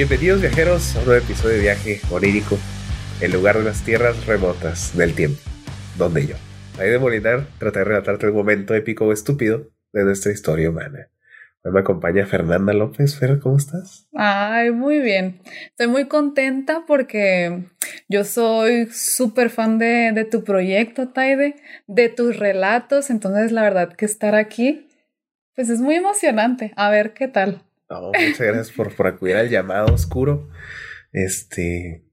Bienvenidos viajeros a un nuevo episodio de viaje onírico, el lugar de las tierras remotas del tiempo, donde yo, ahí de Molinar, trataré de relatarte un momento épico o estúpido de nuestra historia humana. Hoy me acompaña Fernanda López. Fer, ¿cómo estás? Ay, muy bien. Estoy muy contenta porque yo soy súper fan de, de, tu proyecto, Taide, de tus relatos. Entonces, la verdad que estar aquí, pues es muy emocionante. A ver qué tal. Muchas gracias por, por acudir al llamado oscuro. Este,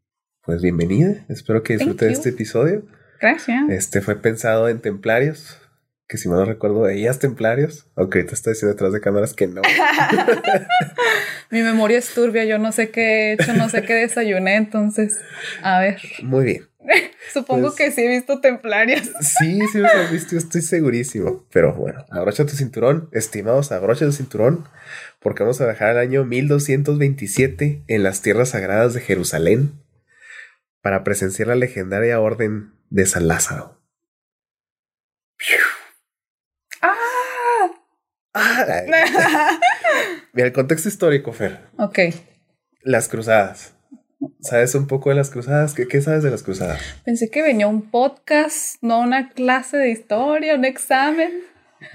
pues bienvenida. Espero que disfrutes este episodio. Gracias. Este fue pensado en templarios, que si mal no recuerdo veías templarios, aunque ahorita está diciendo detrás de cámaras que no. Mi memoria es turbia, yo no sé qué he hecho, no sé qué desayuné, entonces, a ver. Muy bien. Supongo pues que sí he visto templarios. Sí, sí los has visto, estoy segurísimo. Pero bueno, abrocha tu cinturón, estimados, abrocha tu cinturón, porque vamos a viajar al año 1227 en las tierras sagradas de Jerusalén para presenciar la legendaria orden de San Lázaro. Mira, el contexto histórico, Fer. Ok. Las cruzadas. ¿Sabes un poco de las cruzadas? ¿Qué, ¿Qué, sabes de las cruzadas? Pensé que venía un podcast, no una clase de historia, un examen.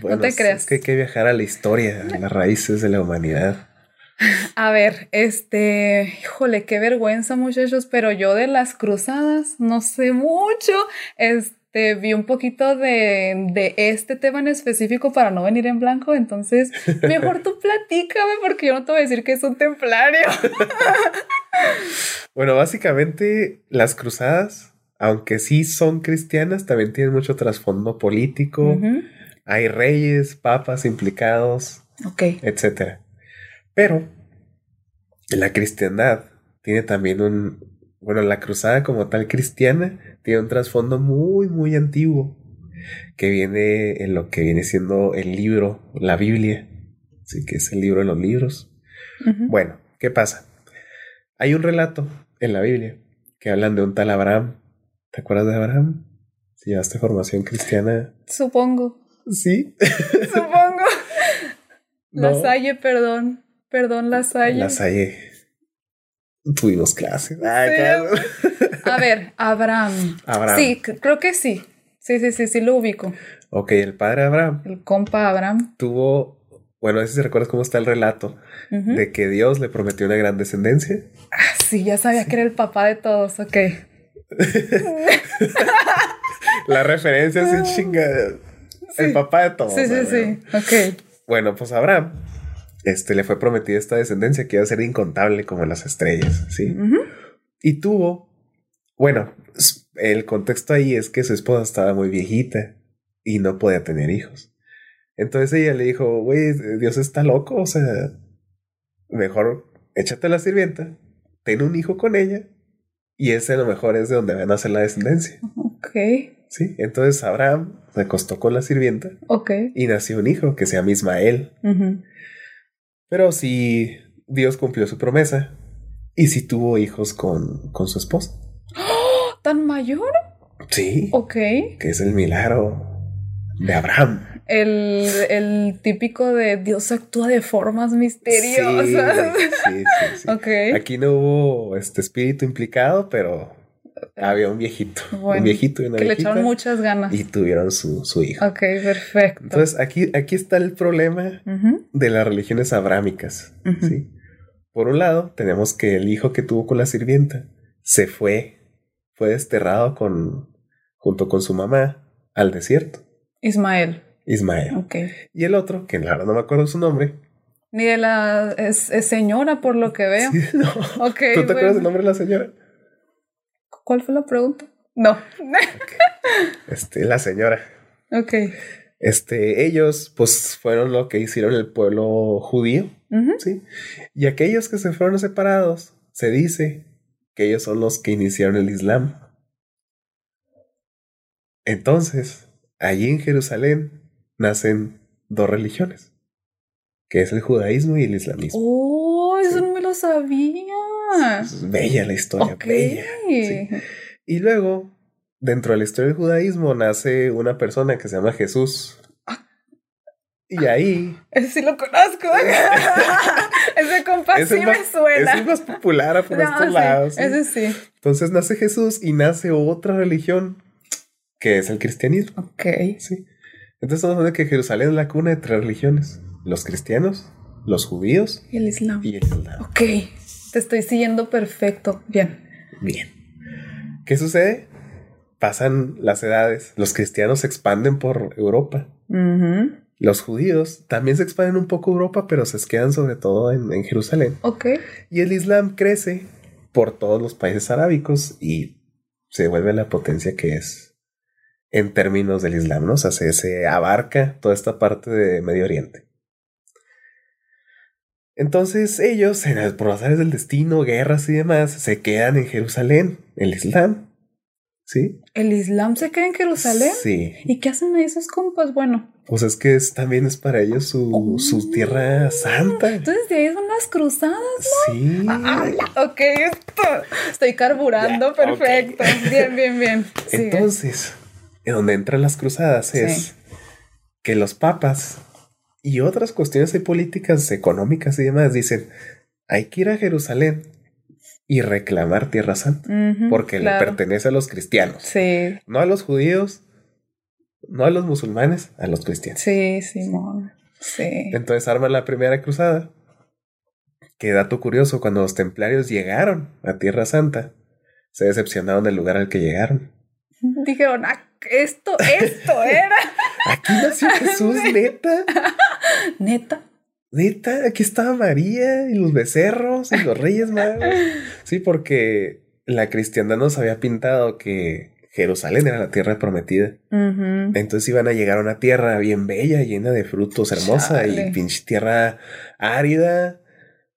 No te creas. Es que hay que viajar a la historia, a las raíces de la humanidad. A ver, este, híjole, qué vergüenza muchachos, pero yo de las cruzadas no sé mucho. Este te vi un poquito de, de, este tema en específico para no venir en blanco, entonces mejor tú platícame porque yo no te voy a decir que es un templario. bueno, básicamente las cruzadas, aunque sí son cristianas, también tienen mucho trasfondo político. Hay reyes, papas implicados, okay. etc. Pero la cristiandad tiene también un, bueno, la cruzada como tal cristiana tiene un trasfondo muy, muy antiguo que viene en lo que viene siendo el libro, la Biblia, sí que es el libro de los libros. Bueno, ¿qué pasa? Hay un relato en la Biblia que hablan de un tal Abraham. ¿Te acuerdas de Abraham? Si llevaste formación cristiana. Supongo. Sí. Supongo. La Salle, perdón. Perdón, la Salle. La Salle. Tuvimos clases. A ver, Abraham. Abraham. Sí, creo que sí. Sí, sí, sí, sí, lo ubico. Ok, el padre Abraham. El compa Abraham. Tuvo, bueno, a ver si recuerdas cómo está el relato, de que Dios le prometió una gran descendencia. Ah, sí, ya sabía que era el papá de todos, ok. La referencia sin chingada. El papá de todos. Sí, sí, sí, ok. Bueno, pues Abraham este, le fue prometida esta descendencia que iba a ser incontable como las estrellas, ¿sí? Y tuvo, bueno, el contexto ahí es que su esposa estaba muy viejita y no podía tener hijos. Entonces ella le dijo, güey, Dios está loco, o sea, mejor échate a la sirvienta, ten un hijo con ella y ese a lo mejor es de donde van a nacer la descendencia. Ok. Sí, entonces Abraham se acostó con la sirvienta. Ok. Y nació un hijo que se llama Ismael. Pero sí, Dios cumplió su promesa y sí tuvo hijos con, con su esposa. ¿Tan mayor? Sí. Ok. Que es el milagro de Abraham. El, el típico de Dios actúa de formas misteriosas. Sí, sí, sí. Ok. Aquí no hubo este espíritu implicado, pero había un viejito. un viejito y una Que viejita, le echaron muchas ganas. Y tuvieron su, su hijo. Ok, perfecto. Entonces, aquí, aquí está el problema Uh -huh. de las religiones abrámicas. Uh -huh. ¿sí? Por un lado, tenemos que el hijo que tuvo con la sirvienta se fue, fue desterrado con, junto con su mamá al desierto. Ismael. Ismael. Ok. Y el otro, que ahora no me acuerdo su nombre. Ni de la es, es señora, por lo que veo. Sí, no. Ok. ¿Tú te bueno. acuerdas del nombre de la señora? ¿Cuál fue la pregunta? No. Este, la señora. ok. Este, ellos, pues, fueron lo que hicieron el pueblo judío, Uh -huh. ¿sí? Y aquellos que se fueron separados, se dice que ellos son los que iniciaron el Islam. Entonces, allí en Jerusalén nacen dos religiones, que es el judaísmo y el islamismo. Oh, eso Sí. no me lo sabía. Es bella la historia, bella. sí. Y luego, dentro de la historia del judaísmo, nace una persona que se llama Jesús. Ah. Y ahí. Ese sí lo conozco. ese compa sí me suena. Es el más popular por estos lados. Ese sí. Entonces nace Jesús y nace otra religión que es el cristianismo. Ok. Sí. Entonces estamos hablando de que Jerusalén es la cuna de tres religiones: los cristianos, los judíos y el islam. Y el islam. Ok. Te estoy siguiendo perfecto. Bien. Bien. ¿Qué sucede? Pasan las edades, los cristianos se expanden por Europa. Los judíos también se expanden un poco Europa, pero se quedan sobre todo en, Jerusalén. Ok. Y el Islam crece por todos los países arábicos y se vuelve la potencia que es en términos del Islam, ¿no? O sea, se, abarca toda esta parte de Medio Oriente. Entonces ellos, en por las áreas del destino, guerras y demás, se quedan en Jerusalén, el Islam. ¿Sí? ¿El Islam se queda en Jerusalén? Sí. ¿Y qué hacen esos compas? Bueno. Pues es que es, también es para ellos su, su oh. tierra santa. Entonces de ahí son las cruzadas, ¿no? Sí. Ah, ok, esto. Estoy carburando, perfecto. Bien, bien, bien. Entonces, en donde entran las cruzadas es que los papas y otras cuestiones políticas, económicas y demás dicen, hay que ir a Jerusalén y reclamar Tierra Santa, porque le pertenece a los cristianos. Sí. No a los judíos, no a los musulmanes, a los cristianos. Sí, Simón. Sí. Entonces arman la primera cruzada. Qué dato curioso, cuando los templarios llegaron a Tierra Santa, se decepcionaron del lugar al que llegaron. Dijeron, ah, esto, esto era. Aquí nació Jesús, neta. Neta. Neta, aquí estaba María y los becerros y los reyes magos. Sí, porque la cristiandad nos había pintado que Jerusalén era la tierra prometida. Entonces iban a llegar a una tierra bien bella, llena de frutos, hermosa y pinche tierra árida.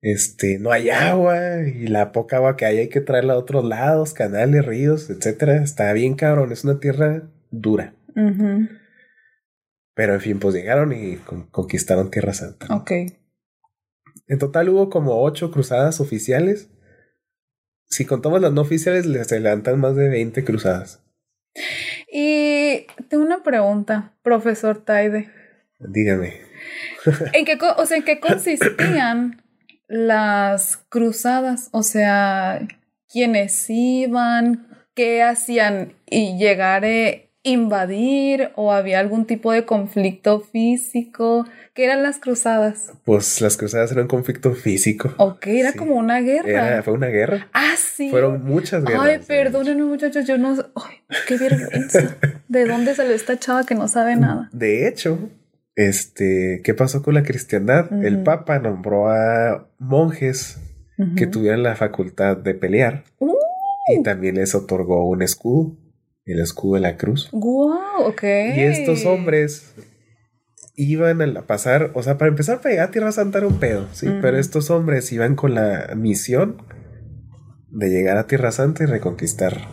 Este, no hay agua y la poca agua que hay hay que traerla a otros lados, canales, ríos, etcétera. Está bien cabrón, es una tierra dura. Pero en fin, pues llegaron y conquistaron Tierra Santa. Ok. En total hubo como ocho cruzadas oficiales. Si contamos las no oficiales, les adelantan más de 20 cruzadas. Y tengo una pregunta, profesor Taide. Dígame. ¿En qué, o sea, ¿en qué consistían las cruzadas? O sea, ¿quiénes iban? ¿Qué hacían? Y llegar invadir o había algún tipo de conflicto físico? ¿Qué eran las cruzadas? Pues las cruzadas eran un conflicto físico. Ok, era como una guerra. fue una guerra. Ah, sí. Fueron muchas guerras. Ay, perdónenme muchachos, yo no... Ay, qué vergüenza. ¿De dónde salió esta chava que no sabe nada? De hecho, este, ¿qué pasó con la cristiandad? El Papa nombró a monjes que tuvieran la facultad de pelear. Uh. Y también les otorgó un escudo el escudo de la cruz. Wow, ok. Y estos hombres iban a pasar, o sea, para empezar para llegar a Tierra Santa era un pedo, sí, pero estos hombres iban con la misión de llegar a Tierra Santa y reconquistar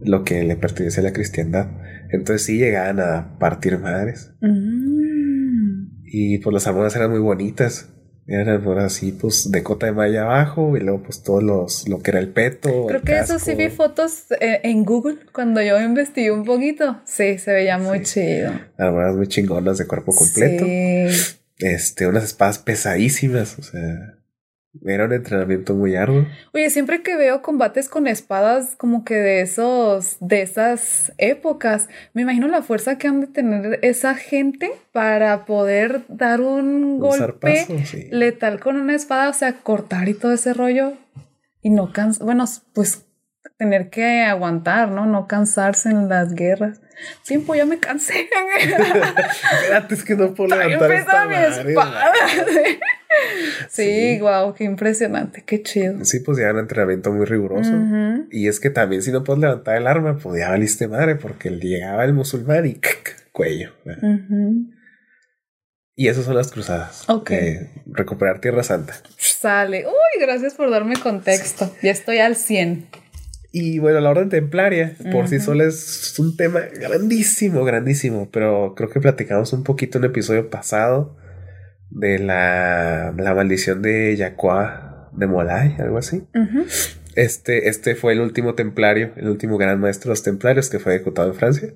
lo que le pertenece a la cristiandad. Entonces sí llegaban a partir madres. Mm. Y pues las armaduras eran muy bonitas. Eran por así, pues, de cota de malla abajo y luego, pues, todos los, lo que era el peto. Creo que eso sí vi fotos eh, en Google cuando yo investigué un poquito. Sí, se veía muy chido. Armaduras muy chingonas de cuerpo completo. Sí. Este, unas espadas pesadísimas, o sea, era un entrenamiento muy arduo. Oye, siempre que veo combates con espadas como que de esos, de esas épocas, me imagino la fuerza que han de tener esa gente para poder dar un, golpe letal con una espada, o sea, cortar y todo ese rollo y no cansar, bueno, pues tener que aguantar, ¿no? No cansarse en las guerras. Tiempo, ya me cansé. Espérate, es que no puedo levantar esta mi espada. sí, wow, qué impresionante, qué chido. Sí, pues ya un entrenamiento muy riguroso. Y es que también si no puedes levantar el arma, pues ya valiste madre, porque llegaba el musulmán y cuello. Y esas son las cruzadas. Ok. recuperar Tierra Santa. Sale. Uy, gracias por darme contexto. Ya estoy al 100. Y bueno, la orden templaria por sí sola es un tema grandísimo, grandísimo, pero creo que platicamos un poquito en el episodio pasado de la, la maldición de Yacua de Molay, algo así. Este, este fue el último templario, el último gran maestro de los templarios que fue ejecutado en Francia.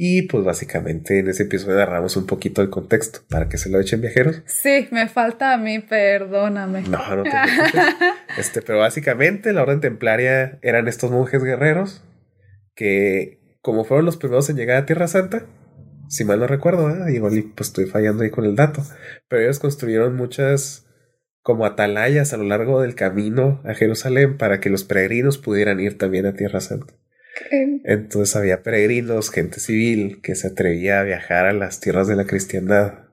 Y pues básicamente en ese episodio narramos un poquito el contexto para que se lo echen viajeros. Sí, me falta a mí, perdóname. No, no te preocupes. este, pero básicamente la orden templaria eran estos monjes guerreros que, como fueron los primeros en llegar a Tierra Santa, si mal no recuerdo, ¿eh? igual pues estoy fallando ahí con el dato, pero ellos construyeron muchas como atalayas a lo largo del camino a Jerusalén para que los peregrinos pudieran ir también a Tierra Santa. Entonces había peregrinos, gente civil que se atrevía a viajar a las tierras de la cristiandad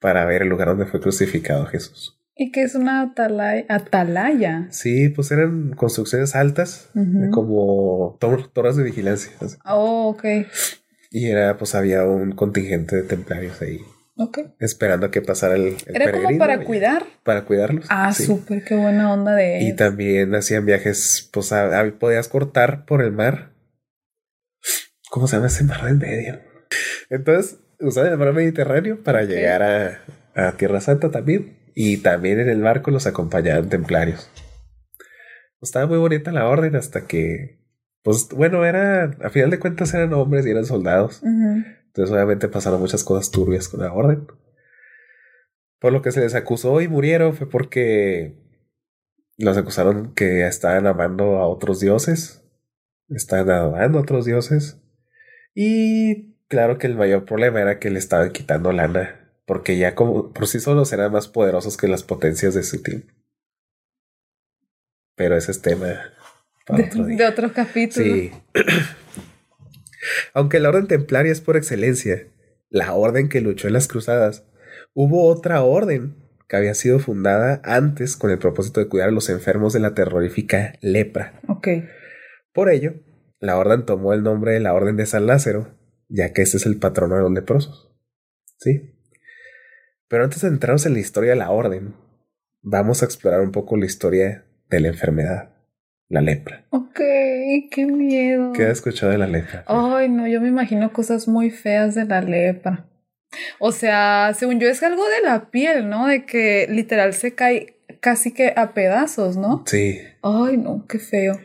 para ver el lugar donde fue crucificado Jesús. ¿Y qué es una atalaya? atalaya? Sí, pues eran construcciones altas, como torres de vigilancia. Oh, ok. Y era, pues había un contingente de templarios ahí. Esperando a que pasara el, Era como para cuidar. Para cuidarlos. Ah, súper, qué buena onda de. Y también hacían viajes, pues podías cortar por el mar ¿Cómo se llama ese mar del medio? Entonces, usaban el mar Mediterráneo para llegar a, Tierra Santa también. Y también en el barco los acompañaban templarios. Estaba muy bonita la orden hasta que, pues bueno, era, a final de cuentas eran hombres y eran soldados. Entonces obviamente pasaron muchas cosas turbias con la orden. Por lo que se les acusó y murieron fue porque los acusaron que estaban amando a otros dioses, estaban adorando a otros dioses y claro que el mayor problema era que le estaban quitando lana, porque ya como por sí solos eran más poderosos que las potencias de su tiempo. Pero ese es tema para otro día. De otro capítulo. Sí. Aunque la orden templaria es por excelencia, la orden que luchó en las cruzadas, hubo otra orden que había sido fundada antes con el propósito de cuidar a los enfermos de la terrorífica lepra. Ok. Por ello, la orden tomó el nombre de la Orden de San Lázaro, ya que ese es el patrono de los leprosos. ¿Sí? Pero antes de entrarnos en la historia de la orden, vamos a explorar un poco la historia de la enfermedad, la lepra. Ok, qué miedo. ¿Qué has escuchado de la lepra? Ay, no, yo me imagino cosas muy feas de la lepra. O sea, según yo es algo de la piel, ¿no? De que literal se cae casi que a pedazos, ¿no? Sí. Ay, no, qué feo.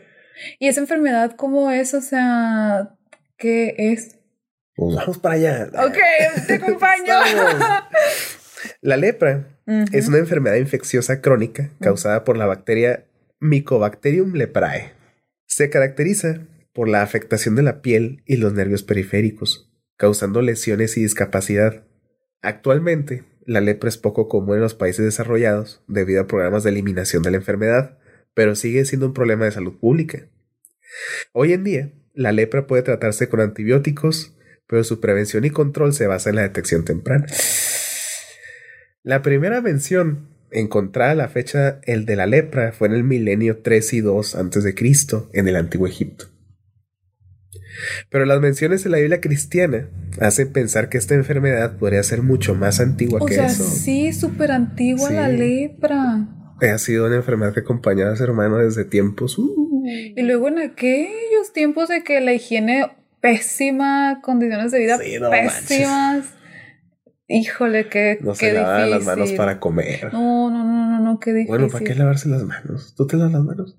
¿Y esa enfermedad cómo es? O sea, ¿qué es? Pues vamos para allá. Ok, te acompaño. la lepra es una enfermedad infecciosa crónica causada por la bacteria Mycobacterium leprae. Se caracteriza por la afectación de la piel y los nervios periféricos, causando lesiones y discapacidad. Actualmente, la lepra es poco común en los países desarrollados debido a programas de eliminación de la enfermedad, pero sigue siendo un problema de salud pública. Hoy en día, la lepra puede tratarse con antibióticos, pero su prevención y control se basa en la detección temprana. La primera mención encontrada a la fecha el de la lepra fue en el milenio 3 y 2 a.C. en el antiguo Egipto. Pero las menciones de la Biblia cristiana hacen pensar que esta enfermedad podría ser mucho más antigua que eso. Sí, súper antigua la lepra ha sido una enfermedad que acompañaba a ser humano desde tiempos. Uh. Y luego en aquellos tiempos de que la higiene pésima, condiciones de vida pésimas. Híjole, qué, no se lavaban las manos para comer. No, no, no, no, no, qué difícil. Bueno, ¿para qué lavarse las manos? ¿Tú te lavas las manos?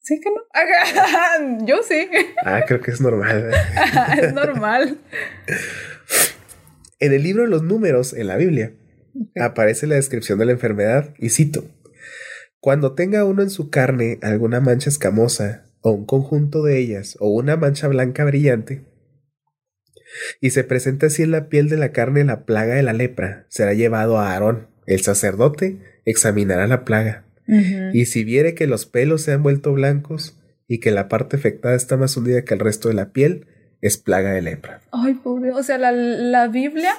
Sí que no. Yo sí. Ah, creo que es normal. es normal. En el libro de los números, en la Biblia, aparece la descripción de la enfermedad y cito, cuando tenga uno en su carne alguna mancha escamosa o un conjunto de ellas o una mancha blanca brillante, y se presenta así en la piel de la carne la plaga de la lepra, será llevado a Aarón, el sacerdote, examinará la plaga, y si viere que los pelos se han vuelto blancos y que la parte afectada está más hundida que el resto de la piel, es plaga de lepra. Ay, pobre. O sea, la, la Biblia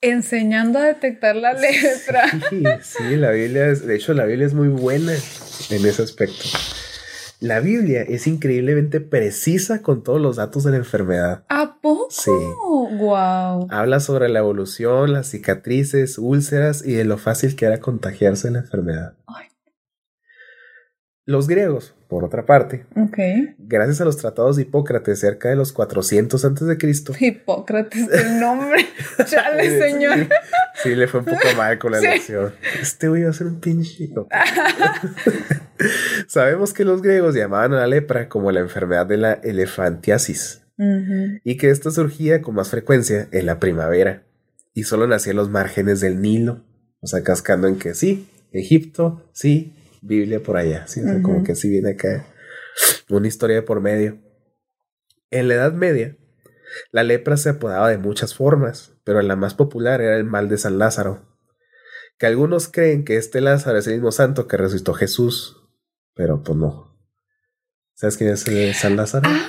enseñando a detectar la lepra. Sí, sí, la Biblia es, de hecho, la Biblia es muy buena en ese aspecto. La Biblia es increíblemente precisa con todos los datos de la enfermedad. ¿A poco? Sí. Wow. Habla sobre la evolución, las cicatrices, úlceras y de lo fácil que era contagiarse de la enfermedad. Ay. Los griegos, por otra parte, gracias a los tratados de Hipócrates cerca de los 400 antes de Cristo. Hipócrates, el nombre. Chale, señor. Sí, le fue un poco mal con la elección. Este voy a ser un pinche. Sabemos que los griegos llamaban a la lepra como la enfermedad de la elefantiasis, y que esto surgía con más frecuencia en la primavera y solo nacía en los márgenes del Nilo, o sea, cascando en que sí, Egipto, sí, Biblia por allá, ¿sí? como que sí viene acá una historia de por medio. En la Edad Media, la lepra se apodaba de muchas formas, pero la más popular era el mal de San Lázaro, que algunos creen que este Lázaro es el mismo santo que resucitó Jesús, pero pues no. ¿Sabes quién es el San Lázaro? Ah,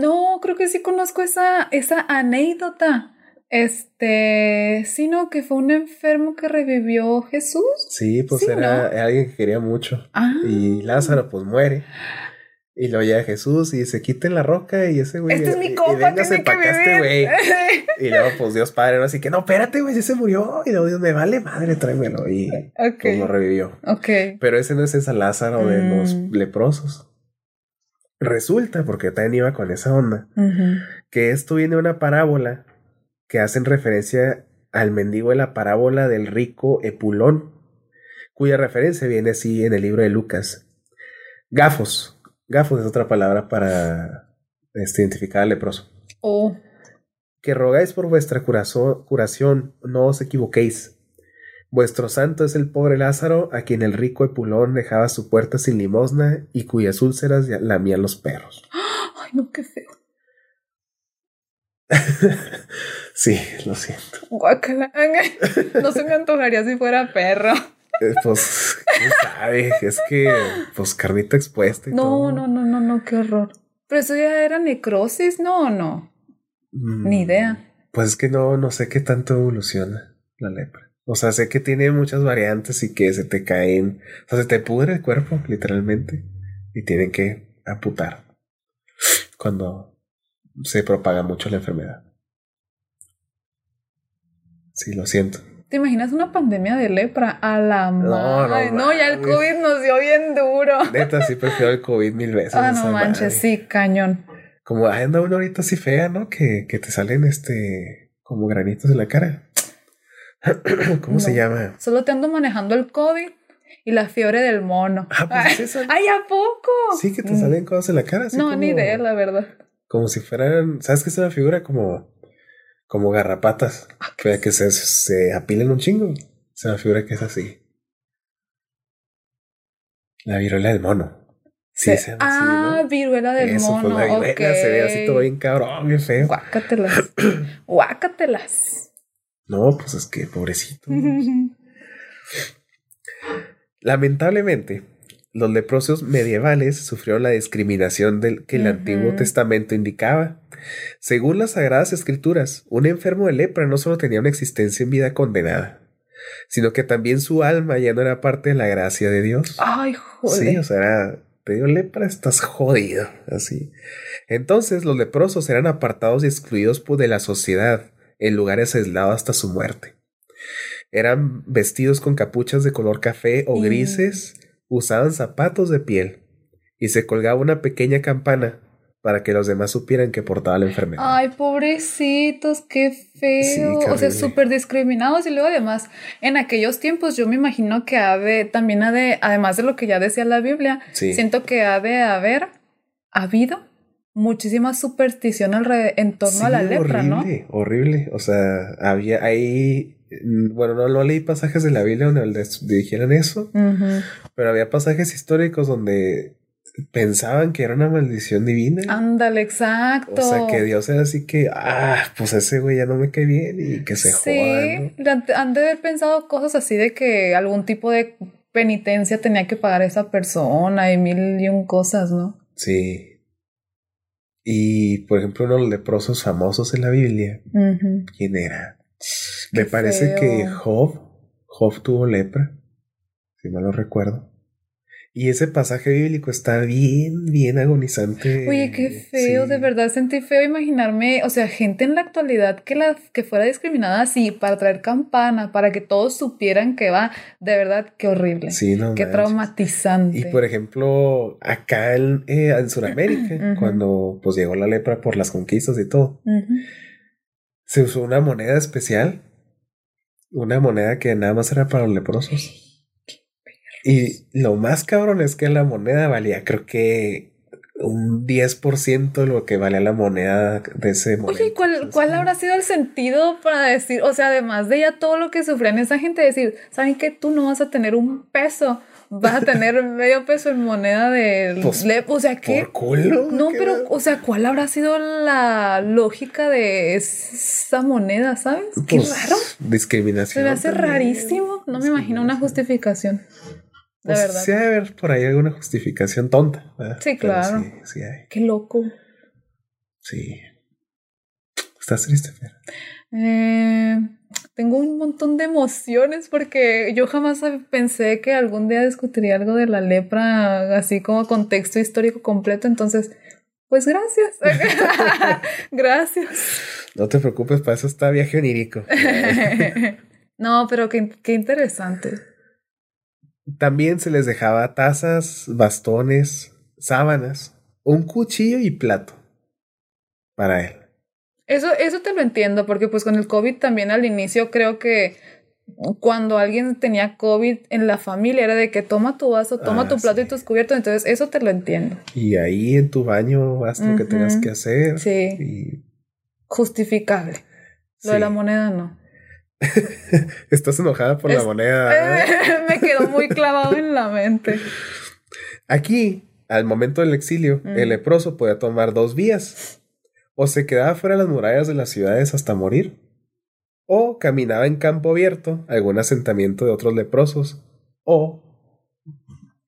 no, creo que sí conozco esa, esa anécdota. Este, sino que fue un enfermo que revivió Jesús. Sí, pues era, alguien que quería mucho. Ah. Y Lázaro pues muere. Y lo llega Jesús y se quiten la roca y ese güey. Este es mi copa, y véngase para acá este güey. y luego, pues Dios Padre, ¿no? así que no, espérate, güey, se murió. Y luego Dios me vale madre, tráemelo. Y pues lo revivió. Ok. Pero ese no es ese Lázaro de los mm. leprosos. Resulta, porque también iba con esa onda, que esto viene de una parábola que hacen referencia al mendigo de la parábola del rico Epulón, cuya referencia viene así en el libro de Lucas. Gafos, Gafos es otra palabra para este, identificar al leproso. Oh. Que rogáis por vuestra curación, no os equivoquéis. Vuestro santo es el pobre Lázaro, a quien el rico Epulón dejaba su puerta sin limosna y cuyas úlceras lamían los perros. Ay, no, qué feo. sí, lo siento. Guacala. No se me antojaría si fuera perro. Eh, pues, quién sabe, es que, pues, carnita expuesta y no, todo. No, no, no, no, qué horror. Pero eso ya era necrosis, ¿no o no? Mm, Ni idea. Pues es que no, no sé qué tanto evoluciona la lepra. O sea, sé que tiene muchas variantes y que se te caen, o sea, se te pudre el cuerpo, literalmente, y tienen que amputar cuando se propaga mucho la enfermedad. Sí, lo siento. ¿Te imaginas una pandemia de lepra? A la madre. No, no, ya el COVID nos dio bien duro. Neta, sí prefiero el COVID mil veces. Ah, no manches, sí, cañón. Como anda una ahorita así fea, ¿no? Que, que te salen este como granitos en la cara. ¿Cómo se llama? Solo te ando manejando el COVID y la fiebre del mono. Ah, pues eso. Ay, ¿a poco? Sí, que te salen cosas en la cara. no, ni idea, la verdad. Como si fueran, ¿sabes qué es una figura? Como como garrapatas, ah, que se, se apilen un chingo. Se me figura que es así. La viruela del mono. Sí, se, llama ah, viruela del Eso mono. La viruela, se ve así todo bien cabrón, bien feo. Guácatelas. Guácatelas. No, pues es que pobrecito. Lamentablemente, los leprosos medievales sufrieron la discriminación del que el Antiguo Testamento indicaba. Según las Sagradas Escrituras, un enfermo de lepra no solo tenía una existencia en vida condenada, sino que también su alma ya no era parte de la gracia de Dios. Ay, joder. Sí, o sea, era, te dio lepra, estás jodido, así. Entonces los leprosos eran apartados y excluidos de la sociedad en lugares aislados hasta su muerte. Eran vestidos con capuchas de color café o grises, usaban zapatos de piel y se colgaba una pequeña campana para que los demás supieran que portaba la enfermedad. Ay, pobrecitos, qué feo. o sea, súper discriminados. Y luego además, en aquellos tiempos yo me imagino que ha de, también ha de, además de lo que ya decía la Biblia, siento que ha de haber habido muchísima superstición alrededor, en torno a la lepra, ¿no? Horrible, horrible. O sea, había ahí, bueno, no, no leí pasajes de la Biblia donde dijeran eso, pero había pasajes históricos donde pensaban que era una maldición divina. Ándale, exacto. O sea, que Dios era así que, ah, pues ese güey ya no me cae bien y que se sí, han de haber pensado cosas así de que algún tipo de penitencia tenía que pagar esa persona y mil y un cosas, ¿no? Sí. Y, por ejemplo, uno de los leprosos famosos en la Biblia, ¿quién era? Me parece que Job, Job tuvo lepra, si mal lo recuerdo. Y ese pasaje bíblico está bien, bien agonizante. Oye, qué feo, de verdad sentí feo imaginarme, o sea, gente en la actualidad que la que fuera discriminada así para traer campana, para que todos supieran que va, de verdad, qué horrible. Sí, no. Qué traumatizante. Y por ejemplo, acá en, eh, en Sudamérica, cuando pues llegó la lepra por las conquistas y todo, se usó una moneda especial, una moneda que nada más era para los leprosos. Y lo más cabrón es que la moneda valía, creo que un 10% de lo que valía la moneda de ese momento. Oye, ¿cuál, ¿cuál habrá sido el sentido para decir, o sea, además de ya todo lo que sufrían esa gente, decir, ¿saben qué? Tú no vas a tener un peso, vas a tener medio peso en moneda de Pues, LEP, o sea, ¿qué? Por culo. No, ¿qué pero, o sea, ¿cuál habrá sido la lógica de esa moneda, sabes? Qué Pues, raro. Discriminación. Se me hace también. rarísimo. No me imagino una justificación. De Pues, verdad. Sí, debe haber por ahí alguna justificación tonta. ¿verdad? Sí, claro. Sí, sí hay. Qué loco. Sí. ¿Estás triste, Fer? Eh, tengo un montón de emociones porque yo jamás pensé que algún día discutiría algo de la lepra así como contexto histórico completo. Entonces, pues gracias. gracias. No te preocupes, para eso está viaje onírico. no, pero qué, qué interesante. También se les dejaba tazas, bastones, sábanas, un cuchillo y plato para él. Eso, eso te lo entiendo, porque pues con el COVID también al inicio creo que cuando alguien tenía COVID en la familia era de que toma tu vaso, toma Ah, tu plato sí. y tus cubiertos, entonces eso te lo entiendo. Y ahí en tu baño haz lo que tengas que hacer. Sí. Y Justificable. Lo de la moneda no. Estás enojada por la moneda. ¿eh? Me quedó muy clavado en la mente. Aquí, al momento del exilio, el leproso podía tomar dos vías. O se quedaba fuera de las murallas de las ciudades hasta morir, o caminaba en campo abierto, algún asentamiento de otros leprosos, o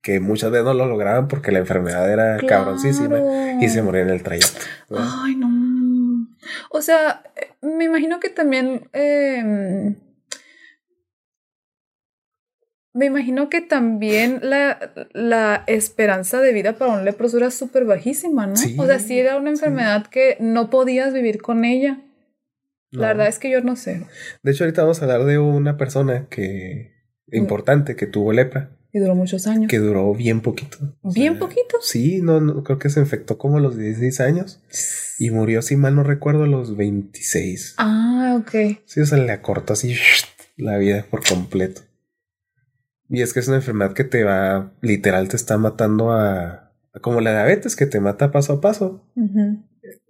que muchas veces no lo lograban porque la enfermedad era cabroncísima Claro. y se morían en el trayecto. Ay, no. O sea, eh, me imagino que también. eh, me imagino que también la, la esperanza de vida para un leproso era súper bajísima, ¿no? Sí, o sea, sí era una sí. enfermedad que no podías vivir con ella. No. La verdad es que yo no sé. De hecho, ahorita vamos a hablar de una persona que importante que tuvo lepra, Y duró muchos años. que duró bien poquito. O Bien sea, poquito. Sí, no, no, creo que se infectó como a los 16 años y murió, si mal no recuerdo, a los 26. Ah, ok. Sí, o sea, le acortó así la vida por completo. Y es que es una enfermedad que te va, literal, te está matando a, a como la diabetes que te mata paso a paso.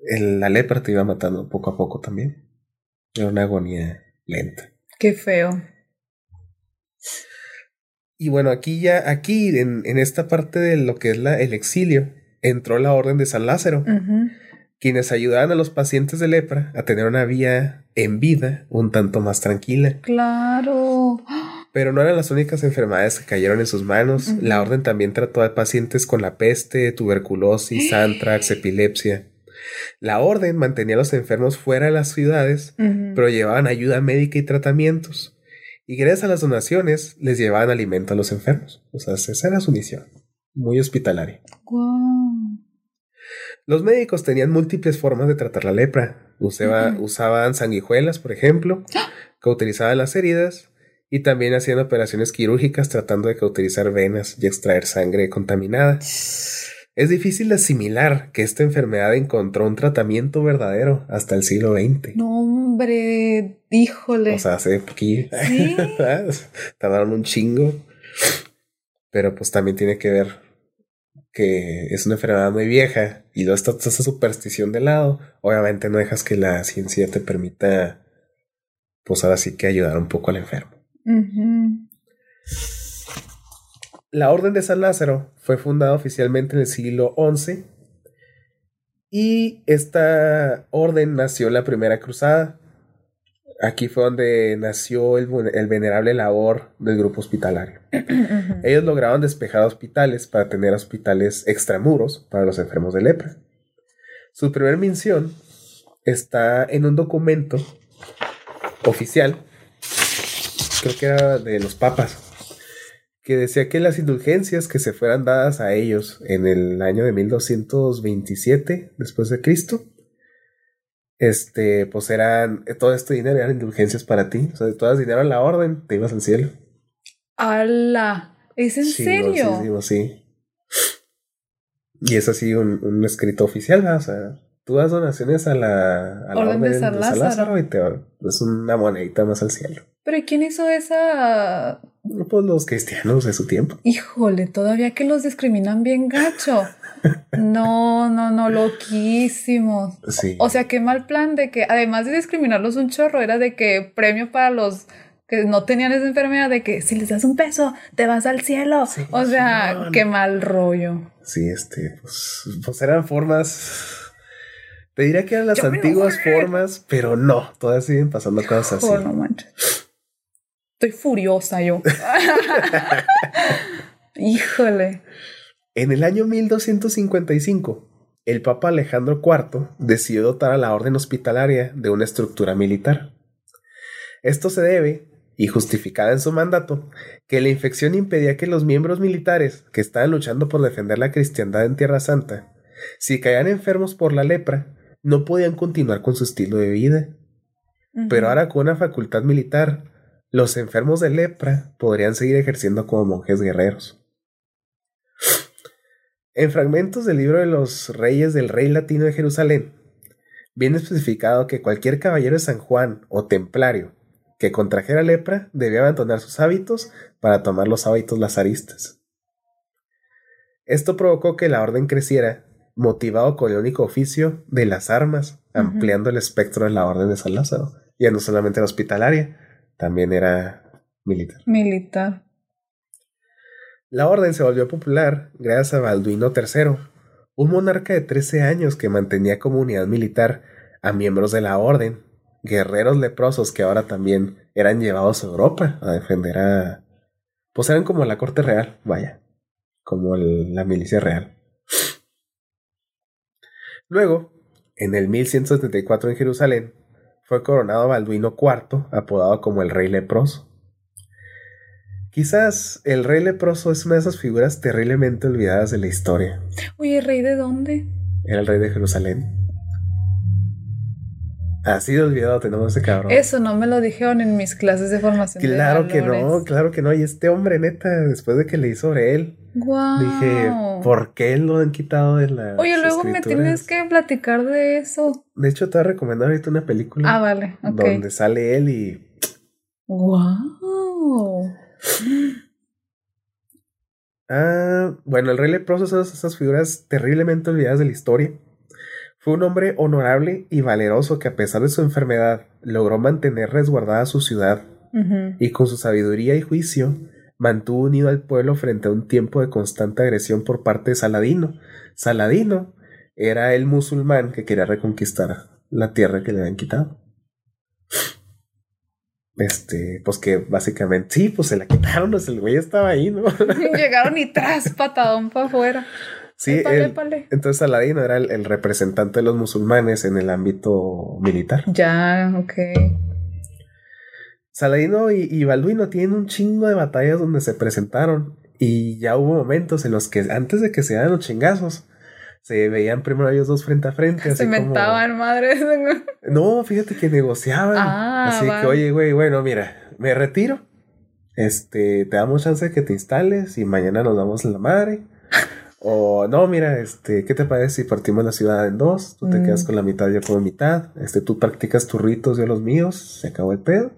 El- la lepra te iba matando poco a poco también. Era una agonía lenta. Qué feo. Y bueno, aquí ya, aquí en, en esta parte de lo que es la, el exilio, entró la Orden de San Lázaro, quienes ayudaban a los pacientes de lepra a tener una vida en vida un tanto más tranquila. Claro. Pero no eran las únicas enfermedades que cayeron en sus manos. La orden también trató a pacientes con la peste, tuberculosis, antrax, epilepsia. La orden mantenía a los enfermos fuera de las ciudades, pero llevaban ayuda médica y tratamientos. Y gracias a las donaciones les llevaban alimento a los enfermos. O sea, esa era su misión. Muy hospitalaria. Guau. Los médicos tenían múltiples formas de tratar la lepra. Usaba-. Usaban sanguijuelas, por ejemplo, cautelizaban las heridas y también hacían operaciones quirúrgicas tratando de cauterizar venas y extraer sangre contaminada. Es difícil de asimilar que esta enfermedad encontró un tratamiento verdadero hasta el siglo XX. No, hombre, híjole. O sea, hace poquillo. Sí. Tardaron un chingo. Pero pues también tiene que ver que es una enfermedad muy vieja y luego está toda esa superstición de lado. Obviamente no dejas que la ciencia te permita, pues ahora sí que ayudar un poco al enfermo. La Orden de San Lázaro fue fundada oficialmente en el siglo XI y esta orden nació en la Primera Cruzada. Aquí fue donde nació el, el venerable labor del grupo hospitalario. Ellos lograban despejar hospitales para tener hospitales extramuros para los enfermos de lepra. Su primer misión está en un documento oficial, creo que era de los papas, que decía que las indulgencias que se fueran dadas a ellos en el año de 1227 después de Cristo, este, pues eran, todo este dinero eran indulgencias para ti, o sea, si tú das dinero a la orden, te ibas al cielo. ¡Hala! ¿Es en serio? Chingoncísimo, sí. Y es así un, un escrito oficial, ¿verdad? o sea, tú das donaciones a la, a la Orden de San Lázaro. y te es una monedita más al cielo. ¿Pero ¿y quién hizo esa? Pues los cristianos de su tiempo. Híjole, todavía que los discriminan bien gacho. No, no, no, loquísimos. Sí. O sea, qué mal plan de que, además de discriminarlos un chorro, era de que premio para los que no tenían esa enfermedad de que si les das un peso, te vas al cielo. Sí, o sea, qué mal rollo. Sí, este, pues, pues eran formas. Te diría que eran las Yo antiguas formas, pero no, todavía siguen pasando cosas así. Oh, no manches. Estoy furiosa yo. Híjole. En el año 1255, el Papa Alejandro IV decidió dotar a la orden hospitalaria de una estructura militar. Esto se debe, y justificada en su mandato, que la infección impedía que los miembros militares que estaban luchando por defender la cristiandad en Tierra Santa, si caían enfermos por la lepra, no podían continuar con su estilo de vida. Pero ahora con una facultad militar, los enfermos de lepra podrían seguir ejerciendo como monjes guerreros. En fragmentos del libro de los reyes del rey latino de Jerusalén, viene especificado que cualquier caballero de San Juan o templario que contrajera lepra debía abandonar sus hábitos para tomar los hábitos lazaristas. Esto provocó que la orden creciera, motivado con el único oficio de las armas, ampliando el espectro de la orden de San Lázaro. Ya no solamente era hospitalaria, también era militar. Militar. La orden se volvió popular gracias a Balduino III, un monarca de 13 años que mantenía como unidad militar a miembros de la orden, guerreros leprosos que ahora también eran llevados a Europa a defender a... Pues eran como la corte real, vaya, como el- la milicia real. Luego, en el 1174 en Jerusalén, fue coronado Balduino IV, apodado como el rey leproso. Quizás el rey leproso es una de esas figuras terriblemente olvidadas de la historia. Oye, ¿rey de dónde? Era el rey de Jerusalén. Así de olvidado tenemos ese cabrón. Eso no me lo dijeron en mis clases de formación. de claro que no, claro que no. Y este hombre, neta, después de que leí sobre él, Guau. dije, ¿por qué lo han quitado de la. Oye, luego me tienes que platicar de eso. De hecho, te voy a recomendar ahorita una película Ah, vale, ok. donde sale él y. Wow. Ah, bueno, el rey leproso de esas figuras terriblemente olvidadas de la historia. Fue un hombre honorable y valeroso que a pesar de su enfermedad logró mantener resguardada su ciudad y con su sabiduría y juicio mantuvo unido al pueblo frente a un tiempo de constante agresión por parte de Saladino. Saladino era el musulmán que quería reconquistar la tierra que le habían quitado. Este, pues que básicamente, sí, pues se la quitaron, pues el güey estaba ahí, ¿no? Llegaron y tras patadón para afuera. Sí, Épale, entonces Saladino era el, el representante de los musulmanes en el ámbito militar. Ya, ok. Saladino y, y Balduino tienen un chingo de batallas donde se presentaron y ya hubo momentos en los que antes de que se dieran los chingazos se veían primero ellos dos frente a frente. Se así como- mentaban, madre. No, fíjate que negociaban. Ah, así va. que, oye, güey, bueno, mira, me retiro. Este, te damos chance de que te instales y mañana nos damos la madre. O no, mira, este, ¿qué te parece si partimos la ciudad en dos? Tú te Mm. quedas con la mitad, yo con la mitad. Este, tú practicas tus ritos, yo los míos. Se acabó el pedo.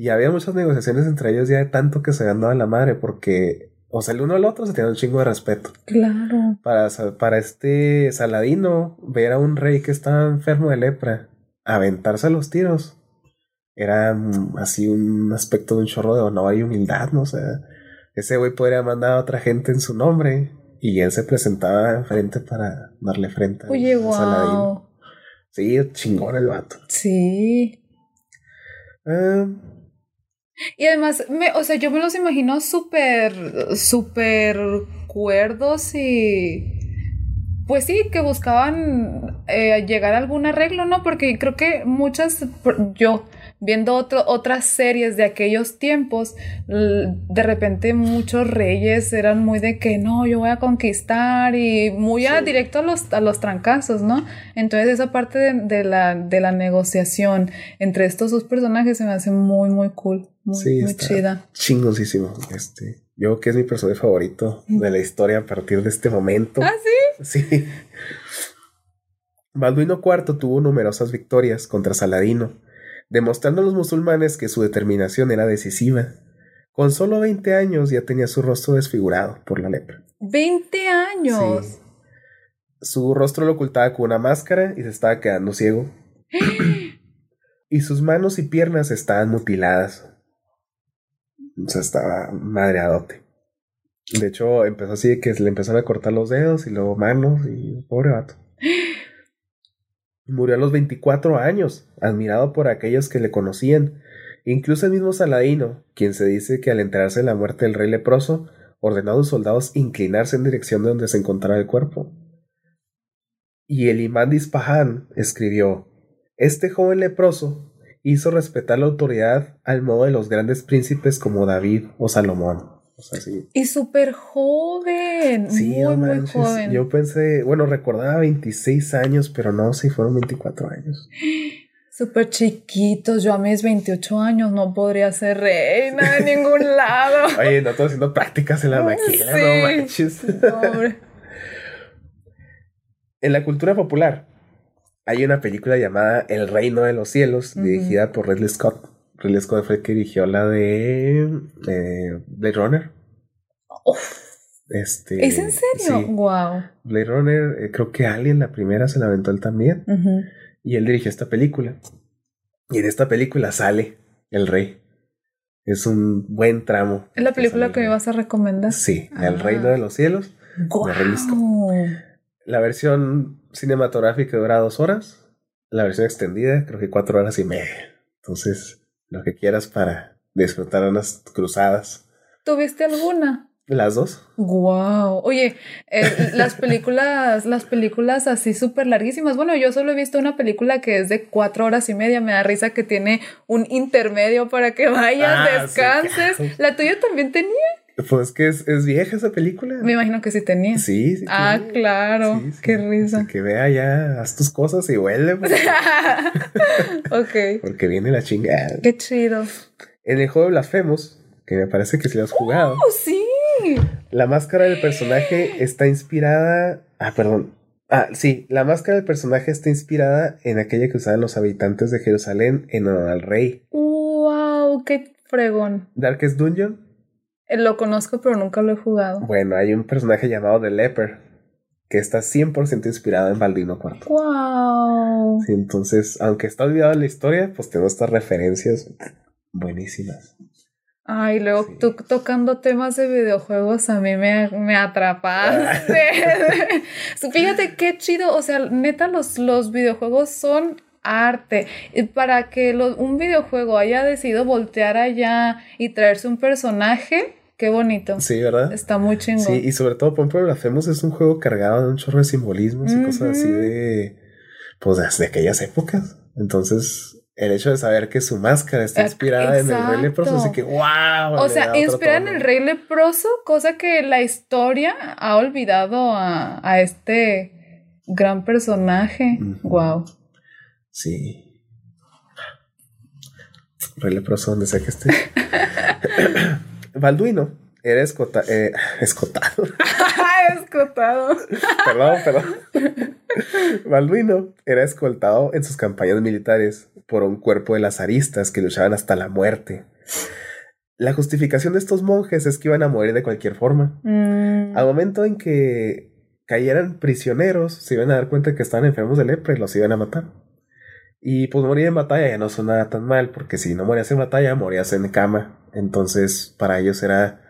Y había muchas negociaciones entre ellos ya de tanto que se ganaban la madre porque, o sea, el uno al otro se tenía un chingo de respeto. Claro. Para, para este Saladino, ver a un rey que estaba enfermo de lepra, aventarse a los tiros, era así un aspecto de un chorro de honor y humildad, ¿no? O sea, ese güey podría mandar a otra gente en su nombre y él se presentaba enfrente para darle frente a Oye, a Saladino. Sí, chingón el vato. Sí. Ah, Y además, me, o sea, yo me los imagino súper, súper cuerdos y... Pues sí, que buscaban eh, llegar a algún arreglo, ¿no? Porque creo que muchas, yo viendo otro, otras series de aquellos tiempos, de repente muchos reyes eran muy de que no, yo voy a conquistar y muy a directo a los, a los trancazos, ¿no? Entonces esa parte de, de la, de la negociación entre estos dos personajes se me hace muy, muy cool, muy, Sí, muy está chida. chingoncísimo. Este, yo creo que es mi personaje favorito de la historia a partir de este momento. Ah, sí. Sí. Balduino IV tuvo numerosas victorias contra Saladino, demostrando a los musulmanes que su determinación era decisiva. Con solo 20 años ya tenía su rostro desfigurado por la lepra. 20 años. Sí. Su rostro lo ocultaba con una máscara y se estaba quedando ciego. y sus manos y piernas estaban mutiladas. O sea, estaba madreadote. De hecho, empezó así de que le empezaron a cortar los dedos y luego manos y pobre vato. Murió a los 24 años, admirado por aquellos que le conocían. Incluso el mismo Saladino, quien se dice que al enterarse de la muerte del rey leproso, ordenó a los soldados inclinarse en dirección de donde se encontraba el cuerpo. Y el imán de escribió: Este joven leproso hizo respetar la autoridad al modo de los grandes príncipes como David o Salomón. O sea, sí. Y súper joven. Sí, muy, muy joven. Yo pensé, bueno, recordaba 26 años, pero no, sí fueron 24 años. Súper chiquitos. Yo a mis 28 años no podría ser reina de ningún lado. Oye, no estoy haciendo prácticas en la maquila, no manches. en la cultura popular hay una película llamada El Reino de los Cielos, dirigida por Ridley Scott. Ridley Scott fue el que dirigió la de eh, Blade Runner. Este, ¿Es en serio? Wow. Blade Runner, eh, creo que Alien, la primera, se la aventó él también. Y él dirigió esta película. Y en esta película sale el rey. Es un buen tramo. ¿Es la película que, me vas a recomendar? Sí, El Reino de los Cielos. Wow. La versión cinematográfica dura dos horas. La versión extendida, creo que cuatro horas y media. Entonces, lo que quieras para disfrutar unas cruzadas. ¿Tuviste alguna? Las dos. Wow. Oye, eh, las películas, las películas así súper larguísimas. Bueno, yo solo he visto una película que es de cuatro horas y media. Me da risa que tiene un intermedio para que vayas, ah, descanses. ¿La tuya también tenía? Pues que es, es, vieja esa película. Me imagino que sí tenía. Sí, sí. Ah, claro. Qué risa. Que vea ya, haz tus cosas y huele. Pues. ok. Porque viene la chingada. Qué chido. En el juego de Blasphemous, que me parece que si lo has jugado. ¡Oh, sí! La máscara del personaje está inspirada. Ah, perdón. Ah, sí, la máscara del personaje está inspirada en aquella que usaban los habitantes de Jerusalén en honor al rey. ¡Wow! ¡Qué fregón! Darkest Dungeon lo conozco, pero nunca lo he jugado. Bueno, hay un personaje llamado The Leper que está 100% inspirado en Baldino IV. ¡Wow! Sí, entonces, aunque está olvidado en la historia, pues tengo estas referencias buenísimas. Ay, luego tú tocando temas de videojuegos a mí me, me atrapaste. Fíjate qué chido, o sea, neta los, los videojuegos son arte. Y para que un videojuego haya decidido voltear allá y traerse un personaje, Qué bonito. Sí, ¿verdad? Está muy chingón. Sí, y sobre todo, por ejemplo, la Famous es un juego cargado de un chorro de simbolismos y cosas así de. Pues de aquellas épocas. Entonces, el hecho de saber que su máscara está inspirada en el rey leproso, así que wow. O sea, inspirada en el rey leproso, cosa que la historia ha olvidado a, a este gran personaje. Wow. Sí. Rey leproso, donde sea que esté. Balduino era escota eh, escotado. escotado. perdón, perdón. Balduino era escoltado en sus campañas militares por un cuerpo de lazaristas que luchaban hasta la muerte. La justificación de estos monjes es que iban a morir de cualquier forma. Mm. Al momento en que cayeran prisioneros, se iban a dar cuenta que estaban enfermos de lepra y los iban a matar. Y pues morir en batalla ya no sonaba tan mal, porque si no morías en batalla, morías en cama. Entonces, para ellos era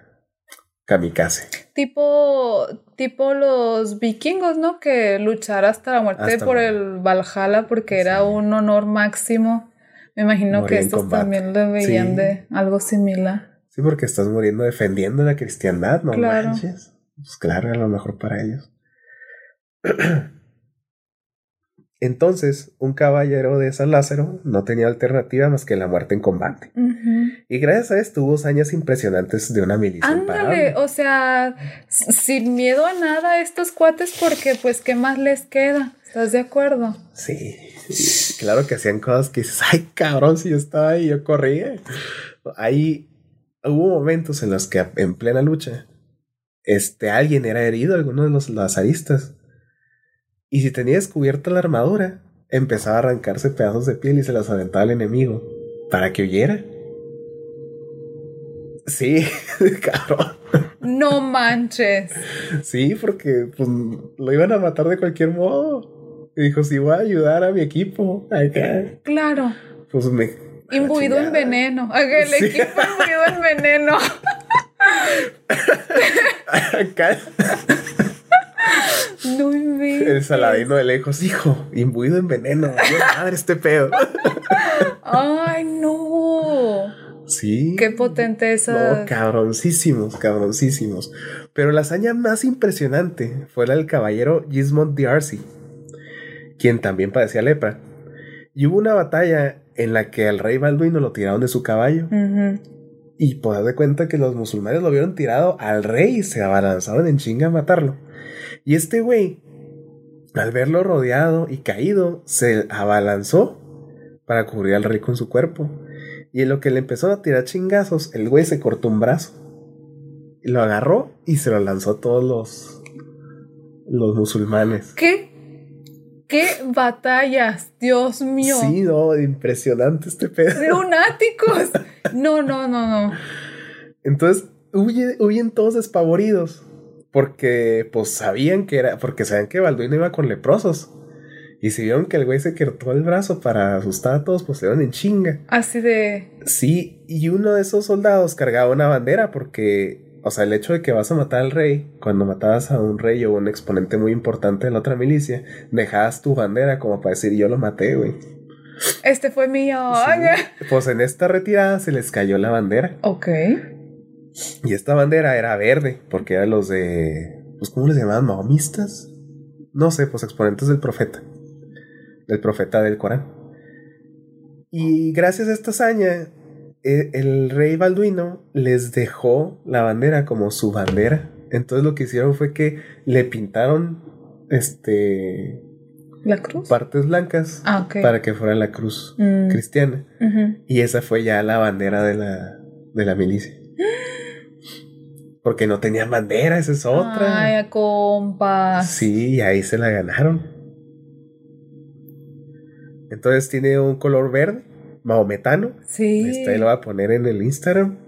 kamikaze. Tipo, tipo los vikingos, ¿no? Que luchar hasta la muerte por el Valhalla porque era un honor máximo. Me imagino que estos también lo veían de algo similar. Sí, porque estás muriendo defendiendo la cristiandad, ¿no claro. manches? Pues claro, a lo mejor para ellos. Entonces, un caballero de San Lázaro no tenía alternativa más que la muerte en combate. Y gracias a esto tuvo hazañas impresionantes de una milicia. Ándale, o sea, sin miedo a nada estos cuates porque pues qué más les queda. ¿Estás de acuerdo? Sí, claro que hacían cosas que dices, ay cabrón, si yo estaba ahí, yo corría. Ahí hubo momentos en los que en plena lucha, este alguien era herido, alguno de los lazaristas y si tenía descubierta la armadura, empezaba a arrancarse pedazos de piel y se las aventaba al enemigo para que huyera. Sí, cabrón. No manches. Sí, porque pues, lo iban a matar de cualquier modo. Y dijo, si voy a ayudar a mi equipo. Acá. Claro. Pues me. Imbuido en veneno. El equipo imbuido en veneno. Acá. No inventes. El saladino de lejos, hijo, imbuido en veneno. madre este pedo. Ay, no. Sí. Qué potente esa. No, cabroncísimos, cabroncísimos. Pero la hazaña más impresionante fue la del caballero Gismond D'Arcy, quien también padecía lepra. Y hubo una batalla en la que al rey Balduino lo tiraron de su caballo. Y pues de cuenta que los musulmanes lo vieron tirado al rey y se abalanzaron en chinga a matarlo. Y este güey, al verlo rodeado y caído, se abalanzó para cubrir al rey con su cuerpo. Y en lo que le empezó a tirar chingazos, el güey se cortó un brazo. Y lo agarró y se lo lanzó a todos los, los musulmanes. ¿Qué? ¿Qué batallas? Dios mío. Sí, no, impresionante este pedo. Lunáticos. No, no, no, no. Entonces huyen todos despavoridos. Porque pues sabían que era, porque sabían que Balduino iba con leprosos. Y si vieron que el güey se cortó el brazo para asustar a todos, pues se iban en chinga. Así de. Sí, y uno de esos soldados cargaba una bandera porque, o sea, el hecho de que vas a matar al rey, cuando matabas a un rey o un exponente muy importante de la otra milicia, dejabas tu bandera como para decir yo lo maté, güey. Este fue mío. Pues en esta retirada se les cayó la bandera. Ok. Y esta bandera era verde, porque eran los de. Pues, ¿cómo les llamaban? ¿Mahomistas? No sé, pues exponentes del profeta del profeta del Corán. Y gracias a esta hazaña, e, el rey Balduino les dejó la bandera como su bandera. Entonces lo que hicieron fue que le pintaron este la cruz partes blancas ah, para que fuera la cruz mm. cristiana. Y esa fue ya la bandera de la, de la milicia. Porque no tenía bandera, esa es otra. Ay, compas. Sí, ahí se la ganaron. Entonces tiene un color verde, maometano. Sí. Este lo voy a poner en el Instagram.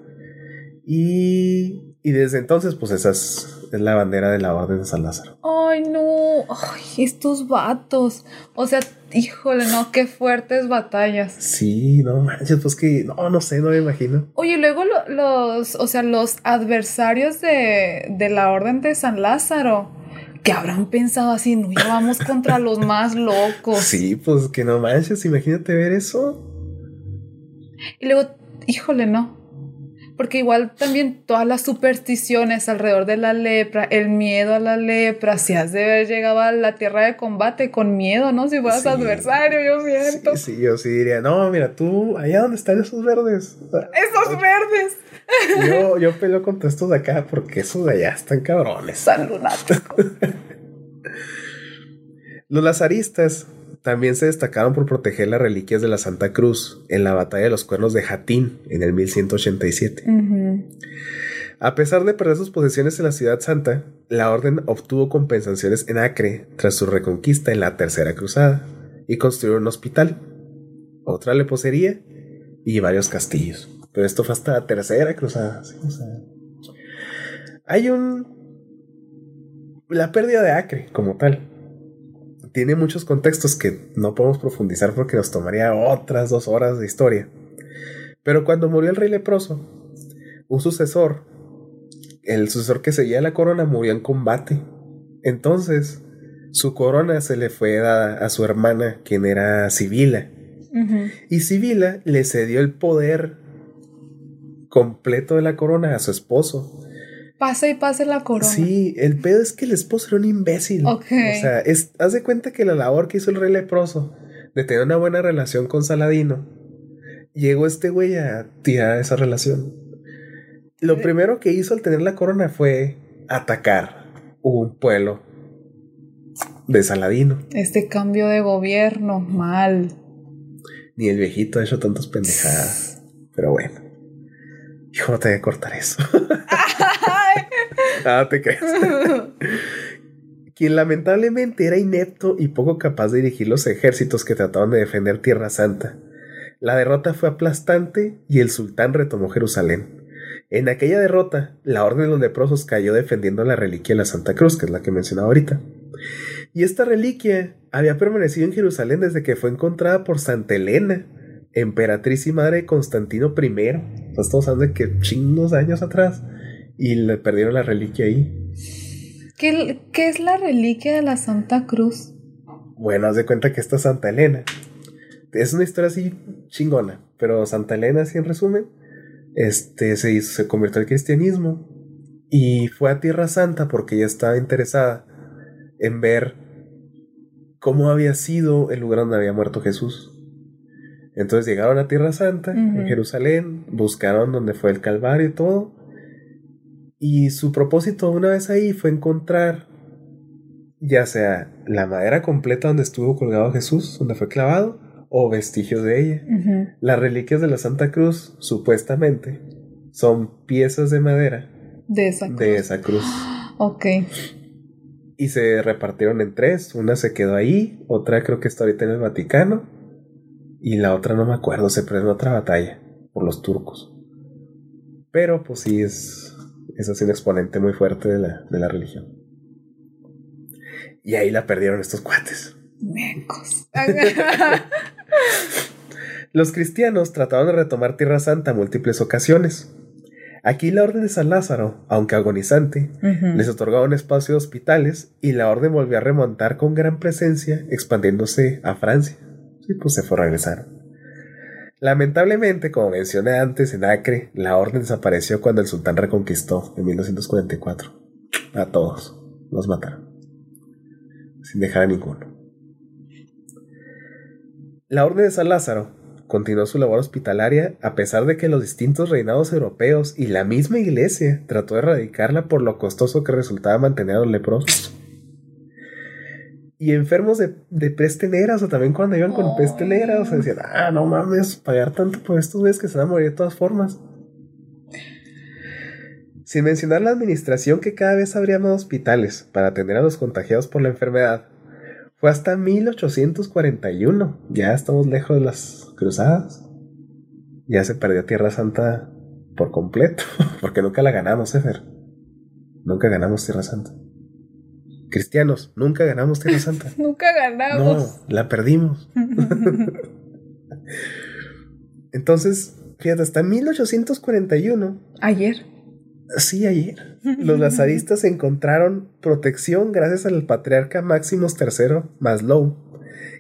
Y, y desde entonces, pues esa es, la bandera de la Orden de San Lázaro. Ay, no. Ay, estos vatos. O sea, híjole, no, qué fuertes batallas. Sí, no manches, pues que, no, no sé, no me imagino. Oye, luego los, o sea, los adversarios de, de la Orden de San Lázaro que habrán pensado así, no, ya vamos contra los más locos. Sí, pues que no manches, imagínate ver eso. Y luego, híjole, no. Porque igual también todas las supersticiones alrededor de la lepra, el miedo a la lepra, si has de haber llegado a la tierra de combate con miedo, ¿no? Si fueras adversario, yo siento. Sí, sí, yo sí diría, no, mira, tú, allá donde están esos verdes. Esos verdes. Yo, yo peleo contra estos de acá porque esos de allá están cabrones. Están lunáticos. Los lazaristas también se destacaron por proteger las reliquias de la Santa Cruz en la batalla de los cuernos de Jatín en el 1187. A pesar de perder sus posesiones en la ciudad santa, la orden obtuvo compensaciones en Acre tras su reconquista en la Tercera Cruzada y construyó un hospital, otra leposería y varios castillos. Pero esto fue hasta la tercera cruzada. Hay un. La pérdida de Acre, como tal. Tiene muchos contextos que no podemos profundizar porque nos tomaría otras dos horas de historia. Pero cuando murió el rey leproso, un sucesor, el sucesor que seguía la corona, murió en combate. Entonces, su corona se le fue dada a su hermana, quien era Sibila. Y Sibila le cedió el poder completo de la corona a su esposo. Pasa y pase la corona. Sí, el pedo es que el esposo era un imbécil. Ok. O sea, es, haz de cuenta que la labor que hizo el rey leproso de tener una buena relación con Saladino, llegó este güey a tirar esa relación. Lo primero que hizo al tener la corona fue atacar un pueblo de Saladino. Este cambio de gobierno, mal. Ni el viejito ha hecho tantas pendejadas. Pero bueno. Hijo, te voy a cortar eso. ah, te crees. Quien lamentablemente era inepto y poco capaz de dirigir los ejércitos que trataban de defender Tierra Santa. La derrota fue aplastante y el sultán retomó Jerusalén. En aquella derrota, la Orden de los Leprosos cayó defendiendo la reliquia de la Santa Cruz, que es la que mencionaba ahorita. Y esta reliquia había permanecido en Jerusalén desde que fue encontrada por Santa Elena, emperatriz y madre de Constantino I. Estamos hablando de que chingos años atrás. Y le perdieron la reliquia ahí. ¿Qué, ¿Qué, es la reliquia de la Santa Cruz? Bueno, haz de cuenta que esta Santa Elena es una historia así chingona, pero Santa Elena, así en resumen, este, se, hizo, se convirtió al cristianismo y fue a Tierra Santa porque ella estaba interesada en ver cómo había sido el lugar donde había muerto Jesús. Entonces llegaron a Tierra Santa, en Jerusalén, buscaron donde fue el Calvario y todo. Y su propósito una vez ahí fue encontrar ya sea la madera completa donde estuvo colgado Jesús, donde fue clavado, o vestigios de ella. Las reliquias de la Santa Cruz, supuestamente, son piezas de madera de esa cruz. De esa cruz. Ok. Y se repartieron en tres. Una se quedó ahí, otra creo que está ahorita en el Vaticano, y la otra no me acuerdo, se perdió en otra batalla por los turcos. Pero pues sí es, es así un exponente muy fuerte de la, de la religión. Y ahí la perdieron estos cuates. Mecos. Los cristianos trataron de retomar Tierra Santa múltiples ocasiones. Aquí la Orden de San Lázaro, aunque agonizante, les otorgaba espacio de hospitales y la Orden volvió a remontar con gran presencia, expandiéndose a Francia. Y pues se fue a regresar. Lamentablemente, como mencioné antes, en Acre, la Orden desapareció cuando el sultán reconquistó en 1944. A todos los mataron. Sin dejar a ninguno. La Orden de San Lázaro continuó su labor hospitalaria a pesar de que los distintos reinados europeos y la misma iglesia trató de erradicarla por lo costoso que resultaba mantener a los leprosos. Y enfermos de, peste negra, o sea, también cuando iban con peste negra, o sea, decían, ah, no mames, pagar tanto por estos güeyes que se van a morir de todas formas. Sin mencionar la administración que cada vez habría más hospitales para atender a los contagiados por la enfermedad, fue hasta 1841. Ya estamos lejos de las cruzadas. Ya se perdió Tierra Santa por completo. Porque nunca la ganamos, Efer. Nunca ganamos Tierra Santa. Cristianos, nunca ganamos Tierra Santa. nunca ganamos. No, la perdimos. Entonces, fíjate, hasta 1841. Ayer. Sí, ayer. Los lazaristas encontraron protección gracias al patriarca Máximos III Maslow,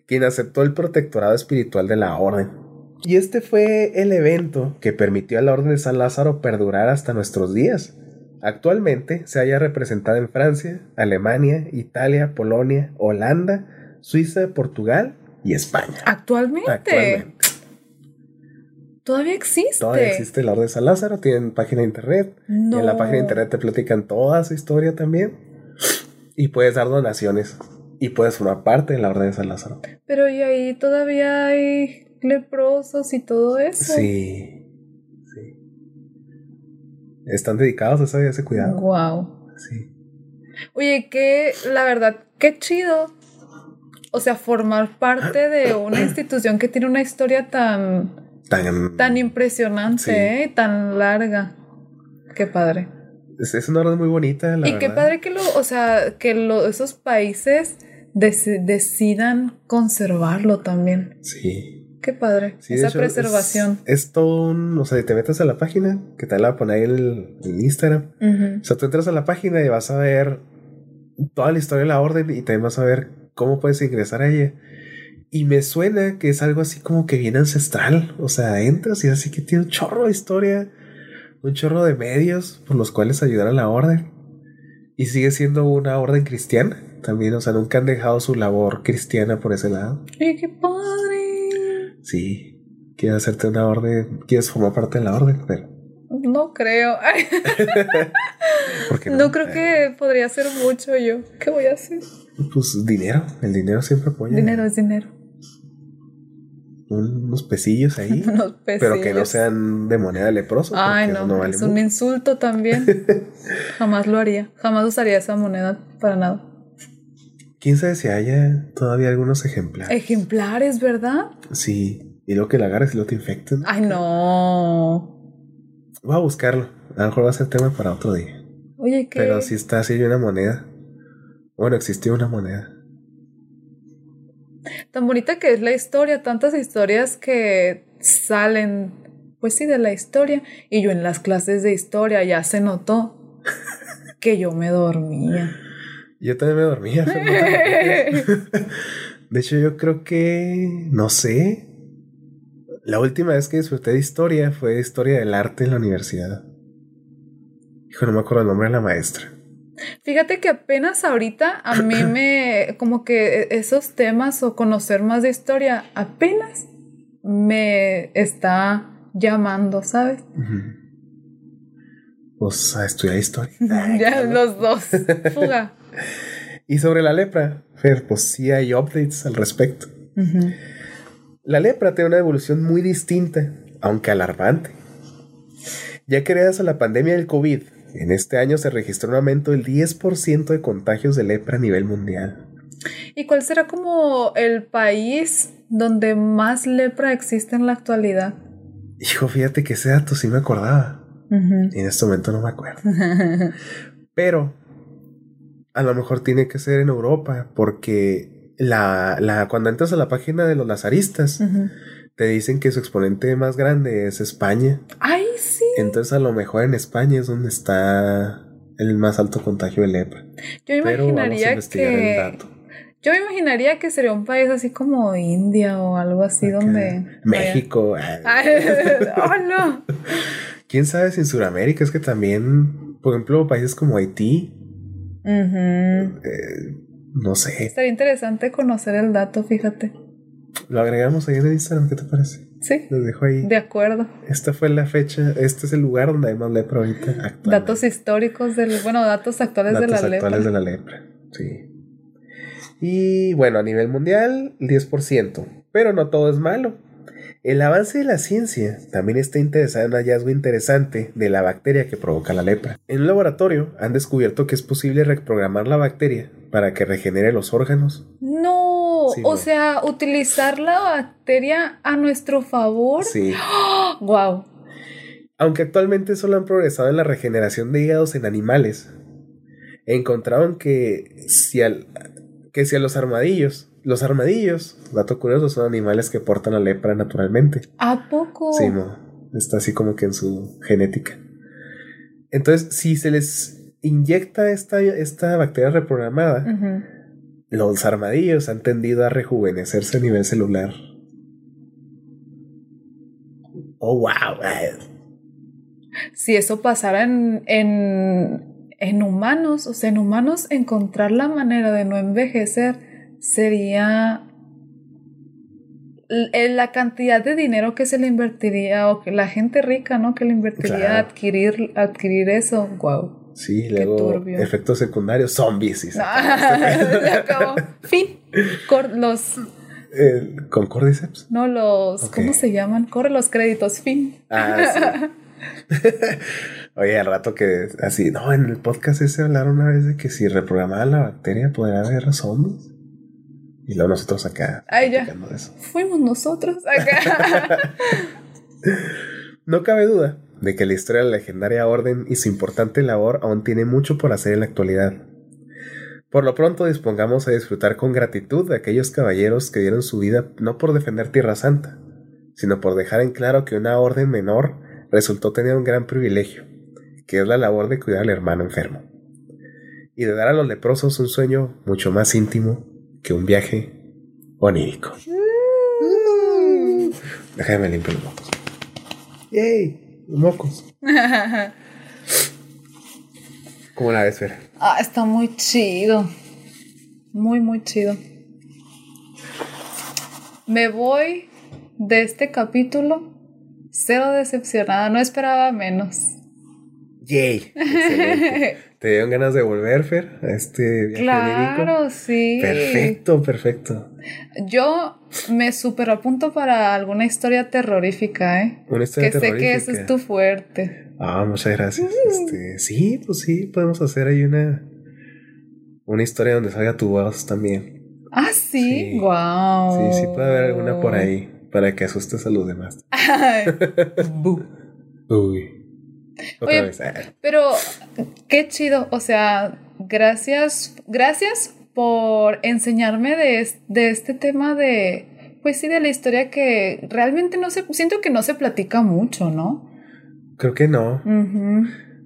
quien aceptó el protectorado espiritual de la orden. Y este fue el evento que permitió a la Orden de San Lázaro perdurar hasta nuestros días. Actualmente se halla representada en Francia, Alemania, Italia, Polonia, Holanda, Suiza, Portugal y España. Actualmente. Actualmente. Todavía existe. Todavía existe la Orden de San Lázaro, tienen página de internet. Y en la página de internet te platican toda su historia también. Y puedes dar donaciones. Y puedes formar parte de la Orden de San Lázaro. Pero y ahí todavía hay leprosos y todo eso. Sí. Sí. Están dedicados a ese, ese cuidado. Wow. Sí. Oye, que la verdad, qué chido. O sea, formar parte de una institución que tiene una historia tan tan, impresionante, ¿eh? tan larga. Qué padre. Es, una orden muy bonita, Y qué padre que lo, o sea, que esos países decidan conservarlo también. Sí. Qué padre. Esa preservación. Es, todo un. O sea, te metes a la página, que te la voy a poner en, el, Instagram. O sea, tú entras a la página y vas a ver toda la historia de la orden y también vas a ver cómo puedes ingresar a ella. Y me suena que es algo así como que bien ancestral. O sea, entras y así que tiene un chorro de historia, un chorro de medios por los cuales ayudar a la orden. Y sigue siendo una orden cristiana también. O sea, nunca han dejado su labor cristiana por ese lado. ¡Ay, qué padre! Sí, quieres hacerte una orden, quieres formar parte de la orden, pero. No creo. no? no creo que podría ser mucho yo. ¿Qué voy a hacer? Pues dinero, el dinero siempre apoya. Dinero es dinero unos pesillos ahí. Pero que no sean de moneda leprosa. Ay, no, es un insulto también. Jamás lo haría. Jamás usaría esa moneda para nada. Quién sabe si haya todavía algunos ejemplares. Ejemplares, ¿verdad? Sí. Y luego que la agarres y luego te infecten. Ay, no. Voy a buscarlo. A lo mejor va a ser tema para otro día. Oye, ¿qué? Pero sí está así una moneda. Bueno, existió una moneda. Tan bonita que es la historia, tantas historias que salen, pues sí, de la historia. Y yo en las clases de historia ya se notó que yo me dormía. Yo también me dormía. De hecho, yo creo que, no sé, la última vez que disfruté de historia fue historia del arte en la universidad. Hijo, no me acuerdo el nombre de la maestra. Fíjate que apenas ahorita a mí me, como que esos temas o conocer más de historia, apenas me está llamando, ¿sabes? Ujú. Pues a estudiar historia. ya los dos. Fuga. Y sobre la lepra, Fer, pues sí hay updates al respecto. La lepra tiene una evolución muy distinta, aunque alarmante. Ya que gracias a la pandemia del COVID, en este año se registró un aumento del 10% de contagios de lepra a nivel mundial. ¿Y cuál será como el país donde más lepra existe en la actualidad? Hijo, fíjate que ese dato sí me acordaba. Y en este momento no me acuerdo. Pero a lo mejor tiene que ser en Europa, porque la, la, cuando entras a la página de los lazaristas, te dicen que su exponente más grande es España. Ay, sí. Entonces a lo mejor en España es donde está el más alto contagio de lepra. Yo imaginaría investigar el que dato. yo me imaginaría que sería un país así como India o algo así Acá. donde México. Ay, oh no. ¿Quién sabe si en Sudamérica es que también, por ejemplo, países como Haití, Eh, no sé, Estaría interesante conocer el dato, fíjate. lo agregamos ahí en el Instagram, ¿qué te parece? Sí, Les dejo ahí. de acuerdo. Esta fue la fecha, este es el lugar donde hay más lepra ahorita. Datos históricos del, bueno, datos actuales de Datos la lepra. actuales de la lepra. Sí. Y bueno, a nivel mundial, 10%. Pero no todo es malo. El avance de la ciencia también está interesado en un hallazgo interesante de la bacteria que provoca la lepra. En un laboratorio han descubierto que es posible reprogramar la bacteria para que regenere los órganos. No, Sí, o no. sea, utilizar la bacteria a nuestro favor. Sí. Wow. Aunque actualmente solo han progresado en la regeneración de hígados en animales, encontraron que si, al- que si a los armadillos, los armadillos, dato curioso, son animales que portan la lepra naturalmente. ¿A poco? Sí, mo, está así como que en su genética. Entonces, si se les inyecta esta, esta bacteria reprogramada, los armadillos han tendido a rejuvenecerse a nivel celular. Oh, wow. Si eso pasara en, en, en humanos, o sea, en humanos encontrar la manera de no envejecer sería eh, la cantidad de dinero que se le invertiría o que la gente rica, ¿no? Que le invertiría a adquirir, adquirir eso. Wow. Sí, luego efectos secundarios, zombies. acabó Se acabó. Fin. Cor- los. Eh, ¿Con Cordyceps? no los, Ok. ¿cómo se llaman? Corre los créditos. Fin. Ah, sí. Oye, al rato que así, no, en el podcast ese hablaron una vez de que si reprogramaban la bacteria podría haber zombies. Y luego nosotros acá. Ay, ya. eso. Fuimos nosotros acá. No cabe duda de que la historia de la legendaria orden y su importante labor aún tiene mucho por hacer en la actualidad. Por lo pronto dispongamos a disfrutar con gratitud de aquellos caballeros que dieron su vida no por defender Tierra Santa, sino por dejar en claro que una orden menor resultó tener un gran privilegio, que es la labor de cuidar al hermano enfermo, y de dar a los leprosos un sueño mucho más íntimo que un viaje onírico. Déjame limpiar los mocos. ¡Yay! Los mocos. ¿Cómo la ves, Fer? Ah, está muy chido. Muy, muy chido. Me voy de este capítulo cero decepcionada. No esperaba menos. ¡Yay! Excelente. ¿Te dieron ganas de volver, Fer, a este viaje? Claro, sí. Perfecto, perfecto. Yo me super apunto para alguna historia terrorífica, ¿eh? Una historia Que sé que ese terrorífica. es tu fuerte. Ah, muchas gracias. Este, sí, pues sí, podemos hacer ahí una una historia donde salga tu voz también. Ah, sí. Sí. Wow. Sí, sí puede haber alguna por ahí para que asustes a los demás. Uy. Otra Oye, vez. Pero qué chido, o sea, gracias, gracias por enseñarme de, de este tema de, pues sí, de la historia que realmente no se, siento que no se platica mucho, ¿no? Creo que no.